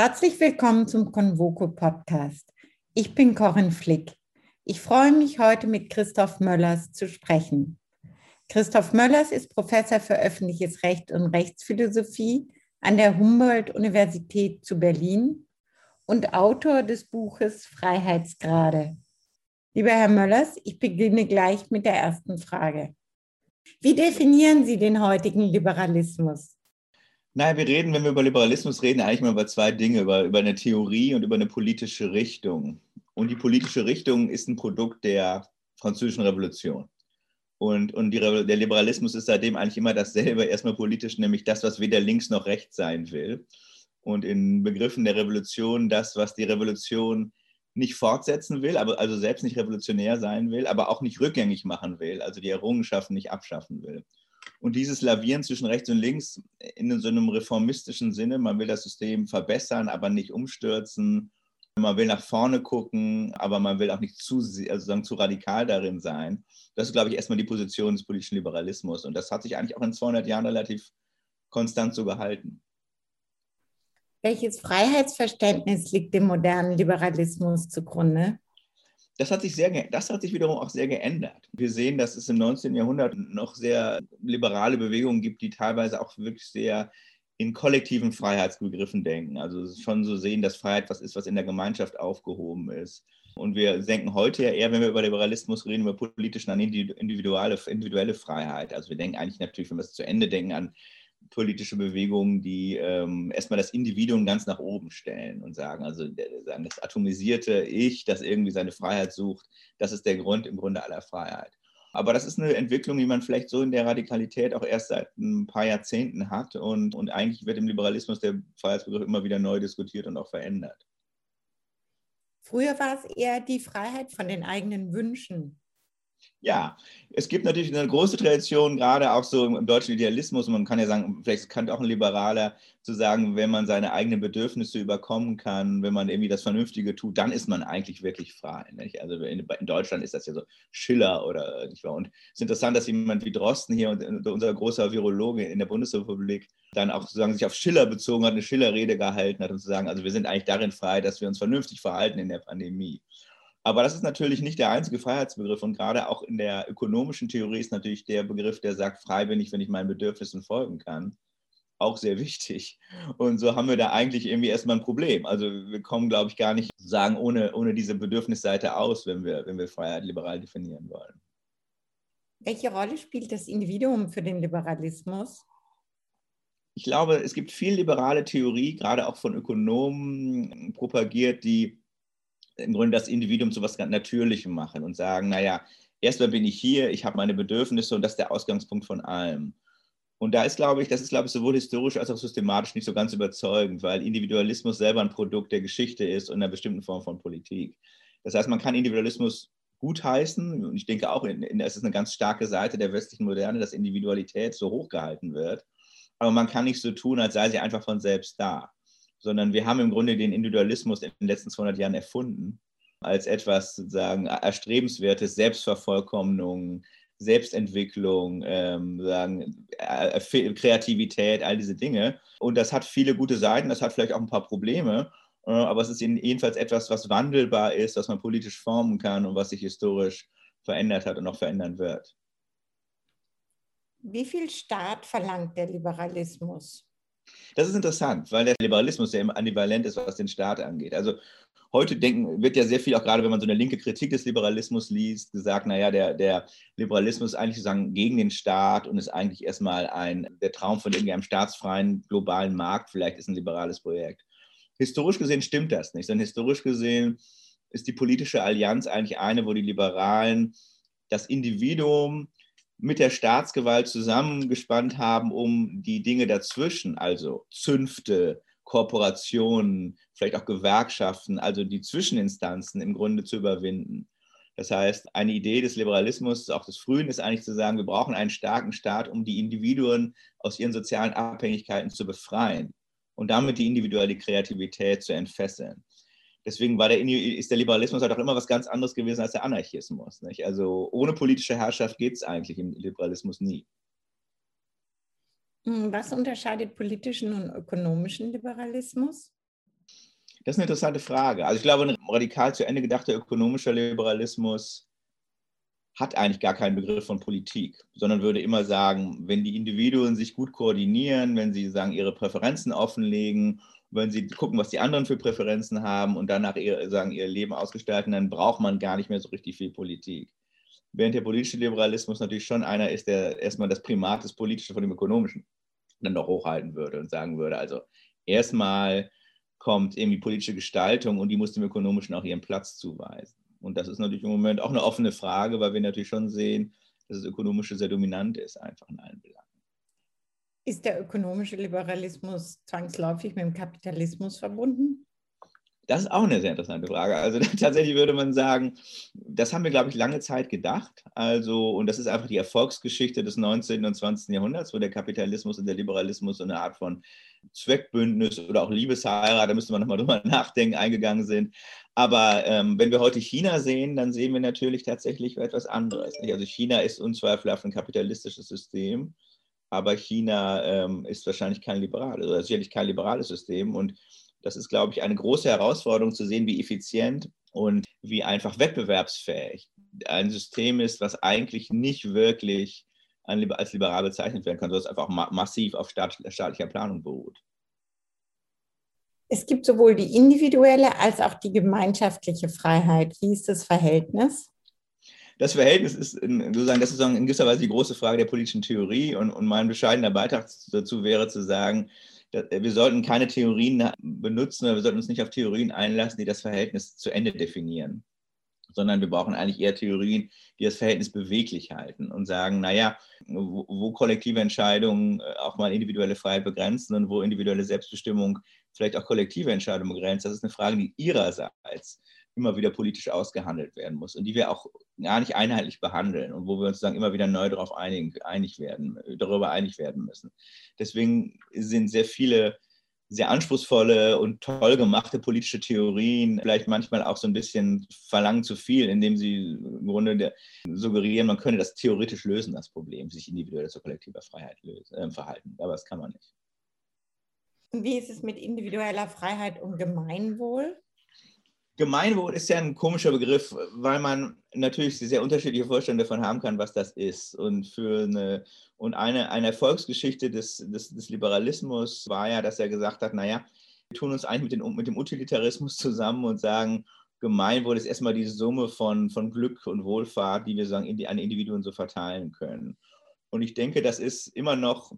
Herzlich willkommen zum Convoco Podcast. Ich bin Corinne Flick. Ich freue mich heute mit Christoph Möllers zu sprechen. Christoph Möllers ist Professor für öffentliches Recht und Rechtsphilosophie an der Humboldt-Universität zu Berlin und Autor des Buches Freiheitsgrade. Lieber Herr Möllers, ich beginne gleich mit der ersten Frage. Wie definieren Sie den heutigen Liberalismus? Naja, wir reden, wenn wir über Liberalismus reden, eigentlich mal über zwei Dinge, über, über eine Theorie und über eine politische Richtung. Und die politische Richtung ist ein Produkt der Französischen Revolution. Und, und die, der Liberalismus ist seitdem eigentlich immer dasselbe, erstmal politisch, nämlich das, was weder links noch rechts sein will. Und in Begriffen der Revolution das, was die Revolution nicht fortsetzen will, aber also selbst nicht revolutionär sein will, aber auch nicht rückgängig machen will, also die Errungenschaften nicht abschaffen will. Und dieses Lavieren zwischen rechts und links in so einem reformistischen Sinne, man will das System verbessern, aber nicht umstürzen. Man will nach vorne gucken, aber man will auch nicht zu, also zu radikal darin sein. Das ist, glaube ich, erstmal die Position des politischen Liberalismus. Und das hat sich eigentlich auch in 200 Jahren relativ konstant so gehalten. Welches Freiheitsverständnis liegt dem modernen Liberalismus zugrunde? Das hat sich sehr, das hat sich wiederum auch sehr geändert. Wir sehen, dass es im 19. Jahrhundert noch sehr liberale Bewegungen gibt, die teilweise auch wirklich sehr in kollektiven Freiheitsbegriffen denken. Also schon so sehen, dass Freiheit was ist, was in der Gemeinschaft aufgehoben ist. Und wir denken heute ja eher, wenn wir über Liberalismus reden, über politischen an individuelle, individuelle Freiheit. Also wir denken eigentlich natürlich, wenn wir es zu Ende denken, an politische Bewegungen, die ähm, erstmal das Individuum ganz nach oben stellen und sagen, also das atomisierte Ich, das irgendwie seine Freiheit sucht, das ist der Grund im Grunde aller Freiheit. Aber das ist eine Entwicklung, die man vielleicht so in der Radikalität auch erst seit ein paar Jahrzehnten hat. Und, und eigentlich wird im Liberalismus der Freiheitsbegriff immer wieder neu diskutiert und auch verändert. Früher war es eher die Freiheit von den eigenen Wünschen, ja, es gibt natürlich eine große Tradition, gerade auch so im, deutschen Idealismus. Man kann ja sagen, vielleicht kann auch ein Liberaler zu sagen, wenn man seine eigenen Bedürfnisse überkommen kann, wenn man irgendwie das Vernünftige tut, dann ist man eigentlich wirklich frei. Nicht? Also in, in, Deutschland ist das ja so Schiller oder nicht wahr? Und es ist interessant, dass jemand wie Drosten hier unser großer Virologe in der Bundesrepublik dann auch sozusagen sich auf Schiller bezogen hat, eine Schillerrede gehalten hat und zu sagen, also wir sind eigentlich darin frei, dass wir uns vernünftig verhalten in der Pandemie. Aber das ist natürlich nicht der einzige Freiheitsbegriff und gerade auch in der ökonomischen Theorie ist natürlich der Begriff, der sagt, frei bin ich, wenn ich meinen Bedürfnissen folgen kann, auch sehr wichtig. Und so haben wir da eigentlich irgendwie erstmal ein Problem. Also wir kommen, glaube ich, gar nicht sagen ohne, ohne diese Bedürfnisseite aus, wenn wir, wenn wir Freiheit liberal definieren wollen. Welche Rolle spielt das Individuum für den Liberalismus? Ich glaube, es gibt viel liberale Theorie, gerade auch von Ökonomen propagiert, die im Grunde das Individuum zu was ganz Natürlichem machen und sagen, naja, erstmal bin ich hier, ich habe meine Bedürfnisse und das ist der Ausgangspunkt von allem. Und da ist, glaube ich, das ist, glaube ich, sowohl historisch als auch systematisch nicht so ganz überzeugend, weil Individualismus selber ein Produkt der Geschichte ist und einer bestimmten Form von Politik. Das heißt, man kann Individualismus gutheißen und ich denke auch, es ist eine ganz starke Seite der westlichen Moderne, dass Individualität so hochgehalten wird. Aber man kann nicht so tun, als sei sie einfach von selbst da sondern wir haben im Grunde den Individualismus in den letzten 200 Jahren erfunden als etwas sozusagen erstrebenswertes, Selbstvervollkommnung, Selbstentwicklung, ähm, sagen, äh, Kreativität, all diese Dinge. Und das hat viele gute Seiten, das hat vielleicht auch ein paar Probleme, äh, aber es ist jedenfalls etwas, was wandelbar ist, was man politisch formen kann und was sich historisch verändert hat und noch verändern wird. Wie viel Staat verlangt der Liberalismus? Das ist interessant, weil der Liberalismus ja immer ambivalent ist, was den Staat angeht. Also heute denken, wird ja sehr viel, auch gerade wenn man so eine linke Kritik des Liberalismus liest, gesagt, naja, der, der Liberalismus ist eigentlich sozusagen gegen den Staat und ist eigentlich erstmal ein, der Traum von irgendeinem staatsfreien globalen Markt, vielleicht ist ein liberales Projekt. Historisch gesehen stimmt das nicht, sondern historisch gesehen ist die politische Allianz eigentlich eine, wo die Liberalen das Individuum mit der Staatsgewalt zusammengespannt haben, um die Dinge dazwischen, also Zünfte, Kooperationen, vielleicht auch Gewerkschaften, also die Zwischeninstanzen im Grunde zu überwinden. Das heißt, eine Idee des Liberalismus, auch des Frühen, ist eigentlich zu sagen, wir brauchen einen starken Staat, um die Individuen aus ihren sozialen Abhängigkeiten zu befreien und damit die individuelle Kreativität zu entfesseln deswegen war der, ist der Liberalismus halt auch immer was ganz anderes gewesen als der Anarchismus. Nicht? Also ohne politische Herrschaft geht es eigentlich im Liberalismus nie. Hm, was unterscheidet politischen und ökonomischen Liberalismus? Das ist eine interessante Frage. Also ich glaube, ein radikal zu Ende gedachter ökonomischer Liberalismus hat eigentlich gar keinen Begriff von Politik, sondern würde immer sagen, wenn die Individuen sich gut koordinieren, wenn sie sagen, ihre Präferenzen offenlegen, wenn sie gucken, was die anderen für Präferenzen haben und danach ihr, sagen, ihr Leben ausgestalten, dann braucht man gar nicht mehr so richtig viel Politik. Während der politische Liberalismus natürlich schon einer ist, der erstmal das Primat des Politischen von dem Ökonomischen dann noch hochhalten würde und sagen würde, also erstmal kommt irgendwie politische Gestaltung und die muss dem Ökonomischen auch ihren Platz zuweisen. Und das ist natürlich im Moment auch eine offene Frage, weil wir natürlich schon sehen, dass das Ökonomische sehr dominant ist, einfach in allen Belangen. Ist der ökonomische Liberalismus zwangsläufig mit dem Kapitalismus verbunden? Das ist auch eine sehr interessante Frage. Also tatsächlich würde man sagen, das haben wir, glaube ich, lange Zeit gedacht. Also, und das ist einfach die Erfolgsgeschichte des 19. und 20. Jahrhunderts, wo der Kapitalismus und der Liberalismus so eine Art von Zweckbündnis oder auch Liebesheirat, da müsste man nochmal drüber nachdenken, eingegangen sind. Aber ähm, wenn wir heute China sehen, dann sehen wir natürlich tatsächlich etwas anderes. Also China ist unzweifelhaft ein kapitalistisches System, aber China ähm, ist wahrscheinlich kein liberales, oder sicherlich kein liberales System. Und das ist, glaube ich, eine große Herausforderung zu sehen, wie effizient und wie einfach wettbewerbsfähig ein System ist, was eigentlich nicht wirklich als liberal bezeichnet werden kann, sondern es einfach massiv auf staatlicher Planung beruht. Es gibt sowohl die individuelle als auch die gemeinschaftliche Freiheit. Wie ist das Verhältnis? Das Verhältnis ist sozusagen, das ist in gewisser Weise die große Frage der politischen Theorie. Und, und mein bescheidener Beitrag dazu wäre zu sagen, wir sollten keine Theorien benutzen, wir sollten uns nicht auf Theorien einlassen, die das Verhältnis zu Ende definieren, sondern wir brauchen eigentlich eher Theorien, die das Verhältnis beweglich halten und sagen, naja, wo, wo kollektive Entscheidungen äh, auch mal individuelle Freiheit begrenzen und wo individuelle Selbstbestimmung vielleicht auch kollektive Entscheidungen begrenzt, das ist eine Frage, die ihrerseits immer wieder politisch ausgehandelt werden muss und die wir auch gar nicht einheitlich behandeln und wo wir uns dann immer wieder neu darauf einig, einig werden, darüber einig werden müssen. Deswegen sind sehr viele sehr anspruchsvolle und toll gemachte politische Theorien vielleicht manchmal auch so ein bisschen verlangen zu viel, indem sie im Grunde suggerieren, man könne das theoretisch lösen, das Problem, sich individuell zur kollektiver Freiheit lösen, äh, verhalten. Aber das kann man nicht. Wie ist es mit individueller Freiheit und Gemeinwohl? Gemeinwohl ist ja ein komischer Begriff, weil man natürlich sehr unterschiedliche Vorstellungen davon haben kann, was das ist. Und für eine, und eine, eine Erfolgsgeschichte des, des, des Liberalismus war ja, dass er gesagt hat, naja, wir tun uns eigentlich mit, den, mit dem Utilitarismus zusammen und sagen, Gemeinwohl ist erstmal die Summe von, von Glück und Wohlfahrt, die wir sagen, in die, an Individuen so verteilen können. Und ich denke, das ist immer noch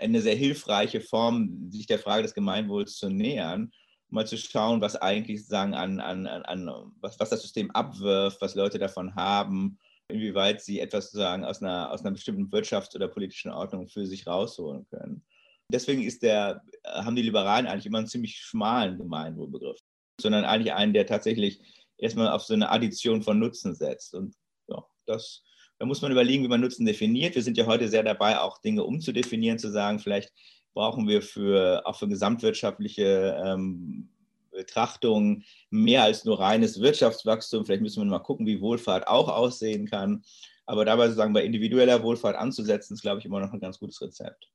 eine sehr hilfreiche Form, sich der Frage des Gemeinwohls zu nähern mal zu schauen, was eigentlich sozusagen an, an, an was, was das System abwirft, was Leute davon haben, inwieweit sie etwas sozusagen aus einer, aus einer bestimmten Wirtschafts- oder politischen Ordnung für sich rausholen können. Deswegen ist der, haben die Liberalen eigentlich immer einen ziemlich schmalen Gemeinwohlbegriff, sondern eigentlich einen, der tatsächlich erstmal auf so eine Addition von Nutzen setzt. Und ja, das, da muss man überlegen, wie man Nutzen definiert. Wir sind ja heute sehr dabei, auch Dinge umzudefinieren, zu sagen, vielleicht brauchen wir für, auch für gesamtwirtschaftliche ähm, Betrachtungen mehr als nur reines Wirtschaftswachstum. Vielleicht müssen wir mal gucken, wie Wohlfahrt auch aussehen kann. Aber dabei sozusagen bei individueller Wohlfahrt anzusetzen, ist, glaube ich, immer noch ein ganz gutes Rezept.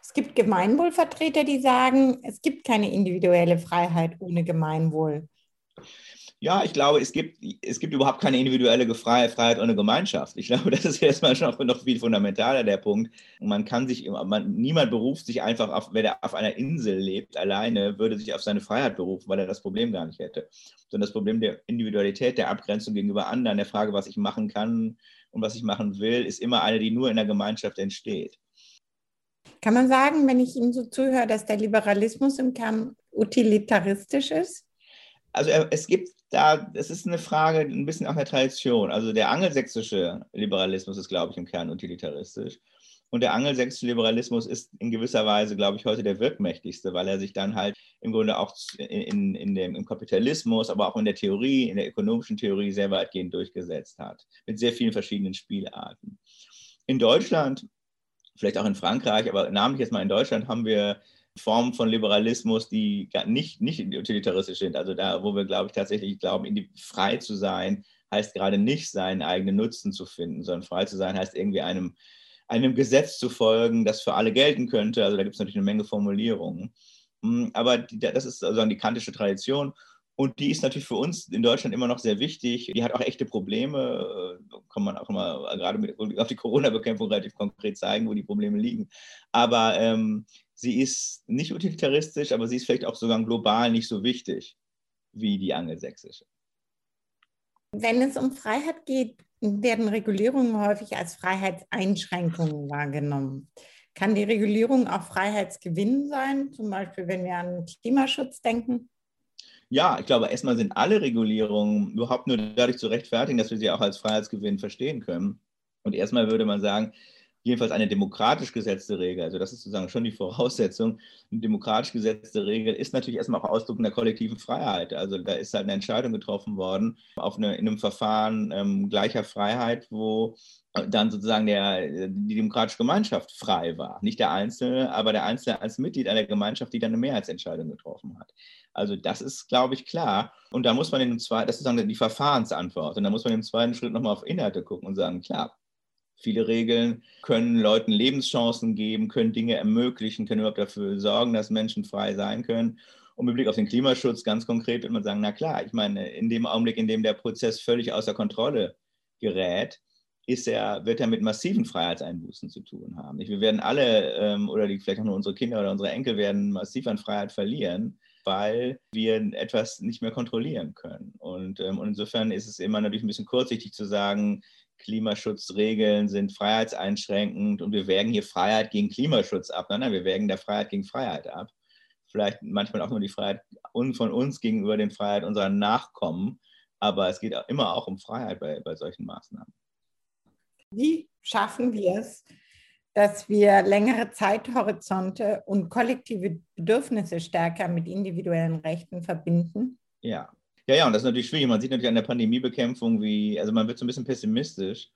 Es gibt Gemeinwohlvertreter, die sagen, es gibt keine individuelle Freiheit ohne Gemeinwohl. Ja, ich glaube, es gibt, es gibt überhaupt keine individuelle Freiheit ohne Gemeinschaft. Ich glaube, das ist erstmal schon noch viel fundamentaler der Punkt. Man kann sich, man, niemand beruft sich einfach auf, wenn er auf einer Insel lebt, alleine, würde sich auf seine Freiheit berufen, weil er das Problem gar nicht hätte. Sondern das Problem der Individualität, der Abgrenzung gegenüber anderen, der Frage, was ich machen kann und was ich machen will, ist immer eine, die nur in der Gemeinschaft entsteht. Kann man sagen, wenn ich Ihnen so zuhöre, dass der Liberalismus im Kern utilitaristisch ist? Also es gibt da, es ist eine Frage ein bisschen auch der Tradition. Also der angelsächsische Liberalismus ist, glaube ich, im Kern utilitaristisch. Und der angelsächsische Liberalismus ist in gewisser Weise, glaube ich, heute der wirkmächtigste, weil er sich dann halt im Grunde auch in, in dem, im Kapitalismus, aber auch in der Theorie, in der ökonomischen Theorie sehr weitgehend durchgesetzt hat, mit sehr vielen verschiedenen Spielarten. In Deutschland, vielleicht auch in Frankreich, aber namentlich jetzt mal in Deutschland haben wir Formen von Liberalismus, die nicht, nicht utilitaristisch sind. Also da, wo wir, glaube ich, tatsächlich glauben, frei zu sein, heißt gerade nicht, seinen eigenen Nutzen zu finden, sondern frei zu sein heißt irgendwie einem, einem Gesetz zu folgen, das für alle gelten könnte. Also da gibt es natürlich eine Menge Formulierungen. Hm, aber die, das ist sozusagen die kantische Tradition. Und die ist natürlich für uns in Deutschland immer noch sehr wichtig. Die hat auch echte Probleme. Äh, kann man auch immer gerade mit, auf die Corona-Bekämpfung relativ konkret zeigen, wo die Probleme liegen. Aber ähm, sie ist nicht utilitaristisch, aber sie ist vielleicht auch sogar global nicht so wichtig wie die angelsächsische. Wenn es um Freiheit geht, werden Regulierungen häufig als Freiheitseinschränkungen wahrgenommen. Kann die Regulierung auch Freiheitsgewinn sein, zum Beispiel wenn wir an Klimaschutz denken? Ja, ich glaube, erstmal sind alle Regulierungen überhaupt nur dadurch zu rechtfertigen, dass wir sie auch als Freiheitsgewinn verstehen können. Und erstmal würde man sagen, jedenfalls eine demokratisch gesetzte Regel, also das ist sozusagen schon die Voraussetzung, eine demokratisch gesetzte Regel ist natürlich erstmal auch Ausdruck einer kollektiven Freiheit. Also da ist halt eine Entscheidung getroffen worden auf eine, in einem Verfahren ähm, gleicher Freiheit, wo dann sozusagen der, die demokratische Gemeinschaft frei war. Nicht der Einzelne, aber der Einzelne als Mitglied einer Gemeinschaft, die dann eine Mehrheitsentscheidung getroffen hat. Also das ist, glaube ich, klar. Und da muss man in dem zweiten, das ist sozusagen die Verfahrensantwort. Und da muss man im zweiten Schritt nochmal auf Inhalte gucken und sagen, klar, Viele Regeln können Leuten Lebenschancen geben, können Dinge ermöglichen, können überhaupt dafür sorgen, dass Menschen frei sein können. Und mit Blick auf den Klimaschutz ganz konkret wird man sagen, na klar, ich meine, in dem Augenblick, in dem der Prozess völlig außer Kontrolle gerät, ist er, wird er mit massiven Freiheitseinbußen zu tun haben. Wir werden alle, ähm, oder vielleicht auch nur unsere Kinder oder unsere Enkel werden massiv an Freiheit verlieren, weil wir etwas nicht mehr kontrollieren können. Und, ähm, und insofern ist es immer natürlich ein bisschen kurzsichtig zu sagen, Klimaschutzregeln sind freiheitseinschränkend und wir wägen hier Freiheit gegen Klimaschutz ab. Nein, nein, wir wägen der Freiheit gegen Freiheit ab. Vielleicht manchmal auch nur die Freiheit von uns gegenüber den Freiheit unserer Nachkommen. Aber es geht immer auch um Freiheit bei, bei solchen Maßnahmen. Wie schaffen wir es, dass wir längere Zeithorizonte und kollektive Bedürfnisse stärker mit individuellen Rechten verbinden? Ja, ja, ja, und das ist natürlich schwierig. Man sieht natürlich an der Pandemiebekämpfung, wie, also man wird so ein bisschen pessimistisch,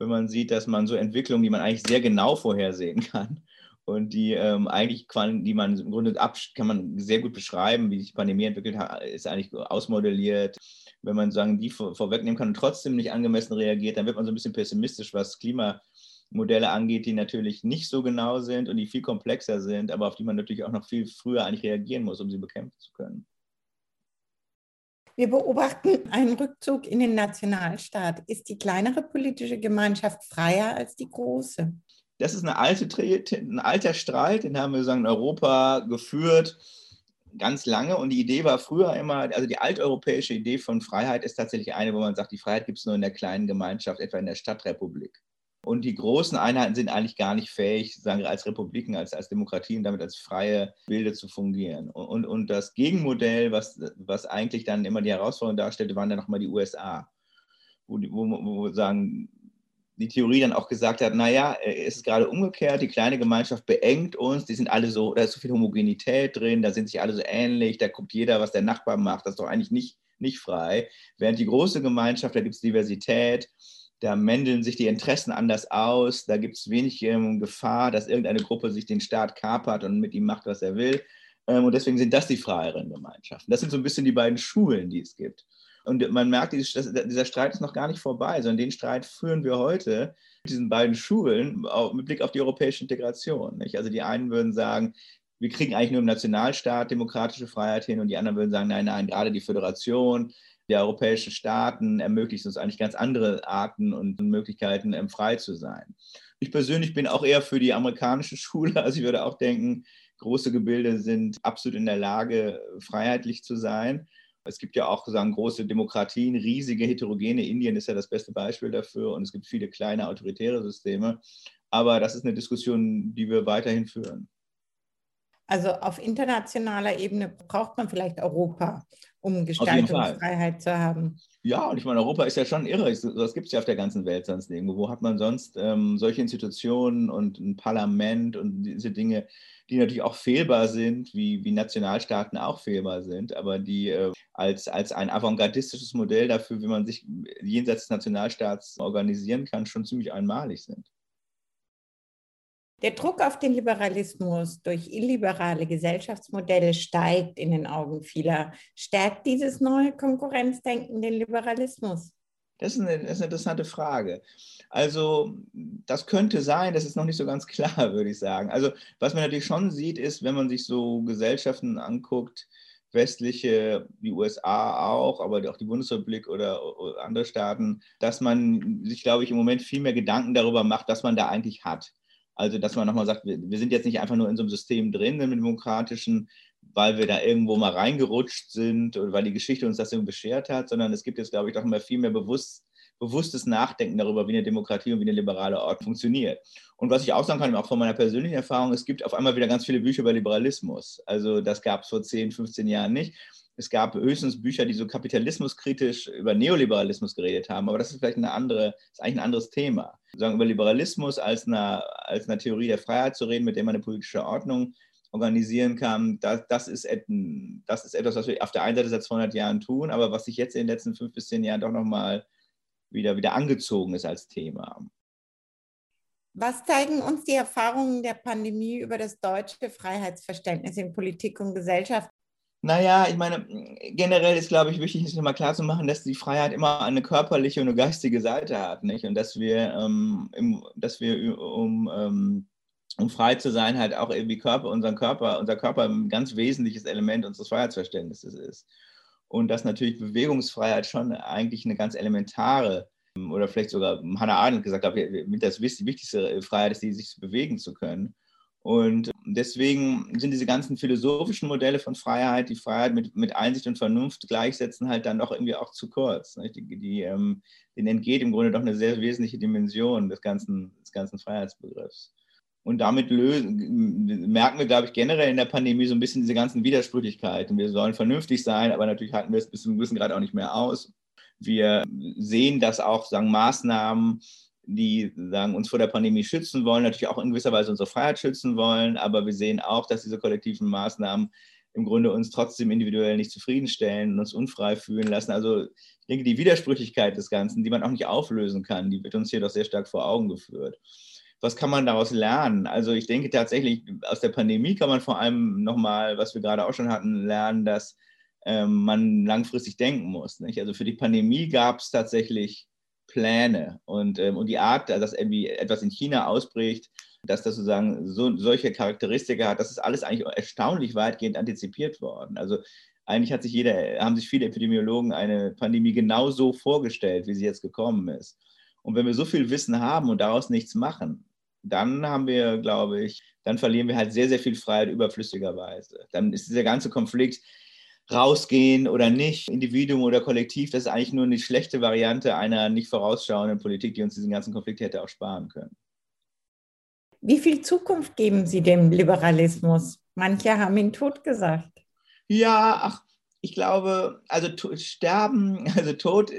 wenn man sieht, dass man so Entwicklungen, die man eigentlich sehr genau vorhersehen kann und die ähm, eigentlich, die man im Grunde ab, kann man sehr gut beschreiben, wie sich die Pandemie entwickelt hat, ist eigentlich ausmodelliert. Wenn man sagen, die vor, vorwegnehmen kann und trotzdem nicht angemessen reagiert, dann wird man so ein bisschen pessimistisch, was Klimamodelle angeht, die natürlich nicht so genau sind und die viel komplexer sind, aber auf die man natürlich auch noch viel früher eigentlich reagieren muss, um sie bekämpfen zu können. Wir beobachten einen Rückzug in den Nationalstaat. Ist die kleinere politische Gemeinschaft freier als die große? Das ist eine alte, ein alter Streit, den haben wir sagen, in Europa geführt ganz lange. Und die Idee war früher immer, also die alteuropäische Idee von Freiheit ist tatsächlich eine, wo man sagt, die Freiheit gibt es nur in der kleinen Gemeinschaft, etwa in der Stadtrepublik. Und die großen Einheiten sind eigentlich gar nicht fähig, sagen wir, als Republiken, als, als Demokratien, damit als freie Bilder zu fungieren. Und, und, und das Gegenmodell, was, was eigentlich dann immer die Herausforderung darstellte, waren dann nochmal die USA, wo, wo, wo sagen, die Theorie dann auch gesagt hat, naja, es ist gerade umgekehrt, die kleine Gemeinschaft beengt uns, die sind alle so, da ist so viel Homogenität drin, da sind sich alle so ähnlich, da guckt jeder, was der Nachbar macht, das ist doch eigentlich nicht, nicht frei. Während die große Gemeinschaft, da gibt es Diversität, da mändeln sich die Interessen anders aus, da gibt es wenig ähm, Gefahr, dass irgendeine Gruppe sich den Staat kapert und mit ihm macht, was er will. Ähm, und deswegen sind das die freieren Gemeinschaften. Das sind so ein bisschen die beiden Schulen, die es gibt. Und man merkt, dieser Streit ist noch gar nicht vorbei, sondern den Streit führen wir heute mit diesen beiden Schulen mit Blick auf die europäische Integration. Also die einen würden sagen, wir kriegen eigentlich nur im Nationalstaat demokratische Freiheit hin und die anderen würden sagen, nein, nein, gerade die Föderation, der europäischen Staaten ermöglicht uns eigentlich ganz andere Arten und Möglichkeiten, ähm, frei zu sein. Ich persönlich bin auch eher für die amerikanische Schule. Also ich würde auch denken, große Gebilde sind absolut in der Lage, freiheitlich zu sein. Es gibt ja auch sagen, große Demokratien, riesige heterogene. Indien ist ja das beste Beispiel dafür und es gibt viele kleine autoritäre Systeme. Aber das ist eine Diskussion, die wir weiterhin führen. Also auf internationaler Ebene braucht man vielleicht Europa, um Gestaltungsfreiheit zu haben. Ja, und ich meine, Europa ist ja schon irre. Das gibt es ja auf der ganzen Welt sonst nirgendwo. Wo hat man sonst ähm, solche Institutionen und ein Parlament und diese Dinge, die natürlich auch fehlbar sind, wie, wie Nationalstaaten auch fehlbar sind, aber die äh, als, als ein avantgardistisches Modell dafür, wie man sich jenseits des Nationalstaats organisieren kann, schon ziemlich einmalig sind. Der Druck auf den Liberalismus durch illiberale Gesellschaftsmodelle steigt in den Augen vieler. Stärkt dieses neue Konkurrenzdenken den Liberalismus? Das ist, eine, das ist eine interessante Frage. Also das könnte sein, das ist noch nicht so ganz klar, würde ich sagen. Also was man natürlich schon sieht, ist, wenn man sich so Gesellschaften anguckt, westliche, die USA auch, aber auch die Bundesrepublik oder andere Staaten, dass man sich, glaube ich, im Moment viel mehr Gedanken darüber macht, was man da eigentlich hat. Also, dass man nochmal sagt, wir, wir sind jetzt nicht einfach nur in so einem System drin, im demokratischen, weil wir da irgendwo mal reingerutscht sind oder weil die Geschichte uns das irgendwie beschert hat, sondern es gibt jetzt, glaube ich, doch immer viel mehr bewusst, bewusstes Nachdenken darüber, wie eine Demokratie und wie eine liberale Ort funktioniert. Und was ich auch sagen kann, auch von meiner persönlichen Erfahrung, es gibt auf einmal wieder ganz viele Bücher über Liberalismus. Also das gab es vor 10, 15 Jahren nicht. Es gab höchstens Bücher, die so kapitalismuskritisch über Neoliberalismus geredet haben, aber das ist vielleicht eine andere, ist eigentlich ein anderes Thema. Sagen über Liberalismus als eine, als eine Theorie der Freiheit zu reden, mit der man eine politische Ordnung organisieren kann, das, das, ist, das ist etwas, was wir auf der einen Seite seit 200 Jahren tun, aber was sich jetzt in den letzten fünf bis zehn Jahren doch nochmal wieder, wieder angezogen ist als Thema. Was zeigen uns die Erfahrungen der Pandemie über das deutsche Freiheitsverständnis in Politik und Gesellschaft? Naja, ich meine, generell ist, glaube ich, wichtig, sich nochmal klarzumachen, dass die Freiheit immer eine körperliche und eine geistige Seite hat, nicht? Und dass wir, ähm, im, dass wir um ähm, um frei zu sein, halt auch irgendwie Körper, unseren Körper, unser Körper ein ganz wesentliches Element unseres Freiheitsverständnisses ist. Und dass natürlich Bewegungsfreiheit schon eigentlich eine ganz elementare oder vielleicht sogar Hannah Arendt gesagt hat, das wichtigste Freiheit ist, die sich bewegen zu können. Und deswegen sind diese ganzen philosophischen Modelle von Freiheit, die Freiheit mit, mit Einsicht und Vernunft gleichsetzen, halt dann doch irgendwie auch zu kurz. Die, die, ähm, denen entgeht im Grunde doch eine sehr wesentliche Dimension des ganzen, des ganzen Freiheitsbegriffs. Und damit lösen, merken wir, glaube ich, generell in der Pandemie so ein bisschen diese ganzen Widersprüchlichkeiten. Wir sollen vernünftig sein, aber natürlich halten wir es bis zu einem gewissen Grad auch nicht mehr aus. Wir sehen, dass auch sagen, Maßnahmen, die sagen, uns vor der Pandemie schützen wollen, natürlich auch in gewisser Weise unsere Freiheit schützen wollen. Aber wir sehen auch, dass diese kollektiven Maßnahmen im Grunde uns trotzdem individuell nicht zufriedenstellen und uns unfrei fühlen lassen. Also ich denke, die Widersprüchlichkeit des Ganzen, die man auch nicht auflösen kann, die wird uns hier doch sehr stark vor Augen geführt was kann man daraus lernen? Also ich denke tatsächlich, aus der Pandemie kann man vor allem nochmal, was wir gerade auch schon hatten, lernen, dass ähm, man langfristig denken muss. Nicht? Also für die Pandemie gab es tatsächlich Pläne und, ähm, und die Art, dass irgendwie etwas in China ausbricht, dass das sozusagen so, solche Charakteristika hat, das ist alles eigentlich erstaunlich weitgehend antizipiert worden. Also eigentlich hat sich jeder, haben sich viele Epidemiologen eine Pandemie genauso vorgestellt, wie sie jetzt gekommen ist. Und wenn wir so viel Wissen haben und daraus nichts machen, dann haben wir, glaube ich, dann verlieren wir halt sehr, sehr viel Freiheit überflüssigerweise. Dann ist dieser ganze Konflikt rausgehen oder nicht, Individuum oder Kollektiv, das ist eigentlich nur eine schlechte Variante einer nicht vorausschauenden Politik, die uns diesen ganzen Konflikt hätte auch sparen können. Wie viel Zukunft geben Sie dem Liberalismus? Manche haben ihn tot gesagt. Ja, ach, ich glaube, also sterben, also Tod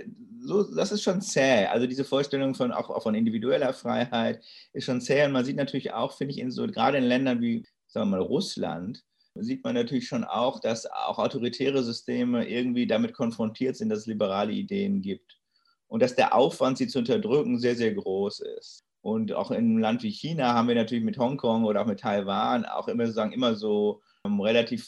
so, das ist schon zäh. Also diese Vorstellung von auch, auch, von individueller Freiheit ist schon zäh. Und man sieht natürlich auch, finde ich, in so, gerade in Ländern wie, sagen wir mal, Russland, sieht man natürlich schon auch, dass auch autoritäre Systeme irgendwie damit konfrontiert sind, dass es liberale Ideen gibt. Und dass der Aufwand, sie zu unterdrücken, sehr, sehr groß ist. Und auch in einem Land wie China haben wir natürlich mit Hongkong oder auch mit Taiwan auch immer sozusagen immer so ähm, relativ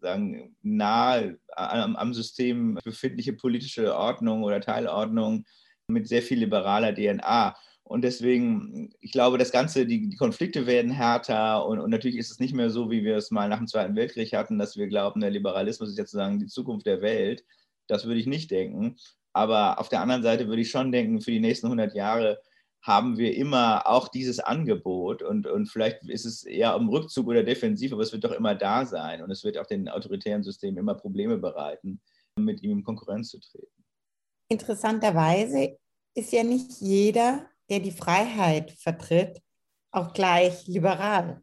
sagen, nahe am, am System befindliche politische Ordnung oder Teilordnung mit sehr viel liberaler DNA. Und deswegen, ich glaube, das Ganze, die, die Konflikte werden härter und, und, natürlich ist es nicht mehr so, wie wir es mal nach dem Zweiten Weltkrieg hatten, dass wir glauben, der Liberalismus ist jetzt sozusagen die Zukunft der Welt. Das würde ich nicht denken. Aber auf der anderen Seite würde ich schon denken, für die nächsten 100 Jahre haben wir immer auch dieses Angebot und, und vielleicht ist es eher im Rückzug oder defensiv, aber es wird doch immer da sein und es wird auch den autoritären Systemen immer Probleme bereiten, mit ihm in Konkurrenz zu treten. Interessanterweise ist ja nicht jeder, der die Freiheit vertritt, auch gleich liberal.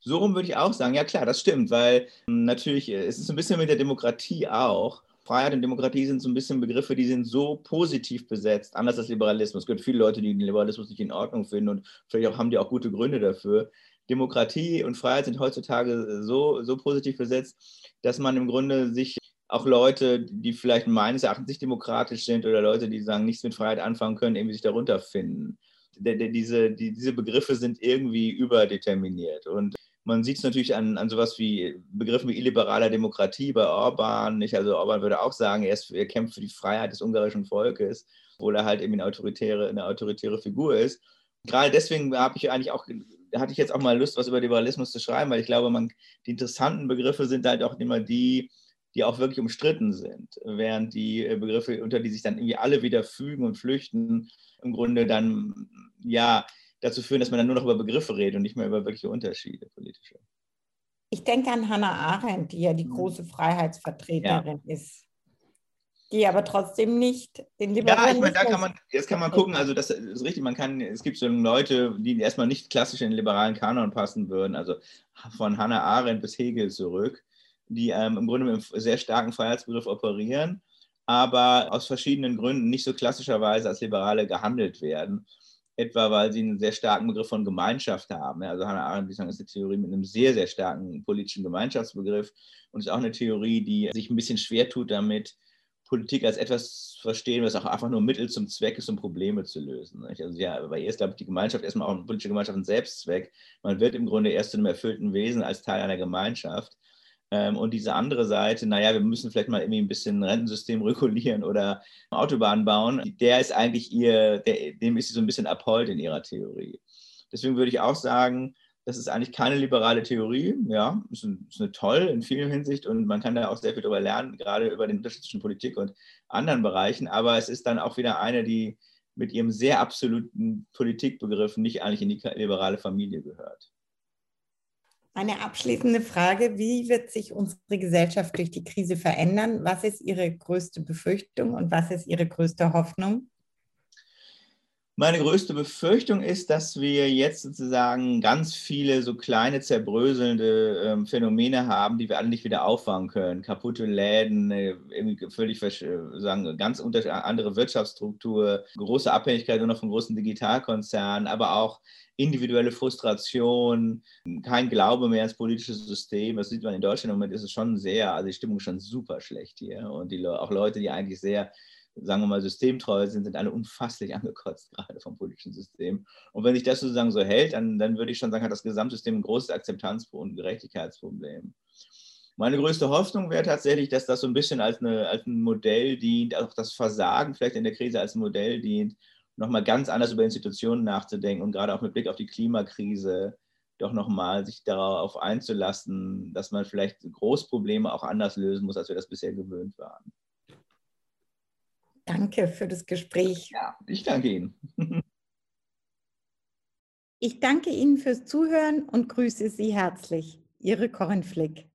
So rum würde ich auch sagen, ja klar, das stimmt, weil hm, natürlich äh, es ist ein bisschen mit der Demokratie auch. Freiheit und Demokratie sind so ein bisschen Begriffe, die sind so positiv besetzt, anders als Liberalismus. Es gibt viele Leute, die den Liberalismus nicht in Ordnung finden und vielleicht auch, haben die auch gute Gründe dafür. Demokratie und Freiheit sind heutzutage so, so positiv besetzt, dass man im Grunde sich auch Leute, die vielleicht meines Erachtens nicht demokratisch sind oder Leute, die sagen, nichts mit Freiheit anfangen können, irgendwie sich darunter finden. Diese, die, diese Begriffe sind irgendwie überdeterminiert. Und man sieht es natürlich an, an sowas wie Begriffen wie illiberaler Demokratie bei Orban. Nicht? Also Orban würde auch sagen, er, ist, er kämpft für die Freiheit des ungarischen Volkes. obwohl er halt eben eine autoritäre, eine autoritäre Figur ist. Gerade deswegen habe ich eigentlich auch, hatte ich jetzt auch mal Lust, was über Liberalismus zu schreiben, weil ich glaube, man, die interessanten Begriffe sind halt auch immer die, die auch wirklich umstritten sind, während die äh, Begriffe, unter die sich dann irgendwie alle wieder fügen und flüchten, im Grunde dann ja dazu führen, dass man dann nur noch über Begriffe redet und nicht mehr über wirkliche Unterschiede politische. Ich denke an Hannah Arendt, die ja die mhm. große Freiheitsvertreterin ja. ist, die aber trotzdem nicht den Liberalismus... Ja, ich meine, da kann man, jetzt kann man gucken, also das ist richtig, man kann, es gibt so Leute, die erstmal nicht klassisch in den liberalen Kanon passen würden, also von Hannah Arendt bis Hegel zurück, die ähm, im Grunde mit einem sehr starken Freiheitsbegriff operieren, aber aus verschiedenen Gründen nicht so klassischerweise als Liberale gehandelt werden. Etwa weil sie einen sehr starken Begriff von Gemeinschaft haben. Also Hannah Arendt, ist eine Theorie mit einem sehr, sehr starken politischen Gemeinschaftsbegriff und ist auch eine Theorie, die sich ein bisschen schwer tut damit, Politik als etwas zu verstehen, was auch einfach nur Mittel zum Zweck ist, um Probleme zu lösen. Also ja, bei ihr ist, glaube ich, die Gemeinschaft erstmal auch eine politische Gemeinschaft ein Selbstzweck. Man wird im Grunde erst zu einem erfüllten Wesen als Teil einer Gemeinschaft. Ähm, und diese andere Seite, naja, wir müssen vielleicht mal irgendwie ein bisschen ein Rentensystem regulieren oder Autobahnen bauen, der ist eigentlich ihr, der, dem ist sie so ein bisschen abhold in ihrer Theorie. Deswegen würde ich auch sagen, das ist eigentlich keine liberale Theorie. Ja, ist, ein, ist eine toll in vielen Hinsicht und man kann da auch sehr viel darüber lernen, gerade über den Unterschied zwischen Politik und anderen Bereichen. Aber es ist dann auch wieder eine, die mit ihrem sehr absoluten Politikbegriff nicht eigentlich in die liberale Familie gehört. Eine abschließende Frage. Wie wird sich unsere Gesellschaft durch die Krise verändern? Was ist Ihre größte Befürchtung und was ist Ihre größte Hoffnung? Meine größte Befürchtung ist, dass wir jetzt sozusagen ganz viele so kleine zerbröselnde ähm, Phänomene haben, die wir alle nicht wieder auffangen können. Kaputte Läden, äh, völlig sagen, ganz andere Wirtschaftsstruktur, große Abhängigkeit nur noch von großen Digitalkonzernen, aber auch individuelle Frustration, kein Glaube mehr ins politische System. Das sieht man in Deutschland im Moment, ist es schon sehr, also die Stimmung ist schon super schlecht hier. Und die, auch Leute, die eigentlich sehr, sagen wir mal, systemtreu sind, sind alle unfasslich angekotzt, gerade vom politischen System. Und wenn sich das sozusagen so hält, dann, dann würde ich schon sagen, hat das Gesamtsystem ein großes Akzeptanz- und Gerechtigkeitsproblem. Meine größte Hoffnung wäre tatsächlich, dass das so ein bisschen als, eine, als ein Modell dient, auch das Versagen vielleicht in der Krise als Modell dient, nochmal ganz anders über Institutionen nachzudenken und gerade auch mit Blick auf die Klimakrise doch nochmal sich darauf einzulassen, dass man vielleicht Großprobleme auch anders lösen muss, als wir das bisher gewöhnt waren. Danke für das Gespräch. Ja, ich danke Ihnen. ich danke Ihnen fürs Zuhören und grüße Sie herzlich. Ihre Corinne Flick.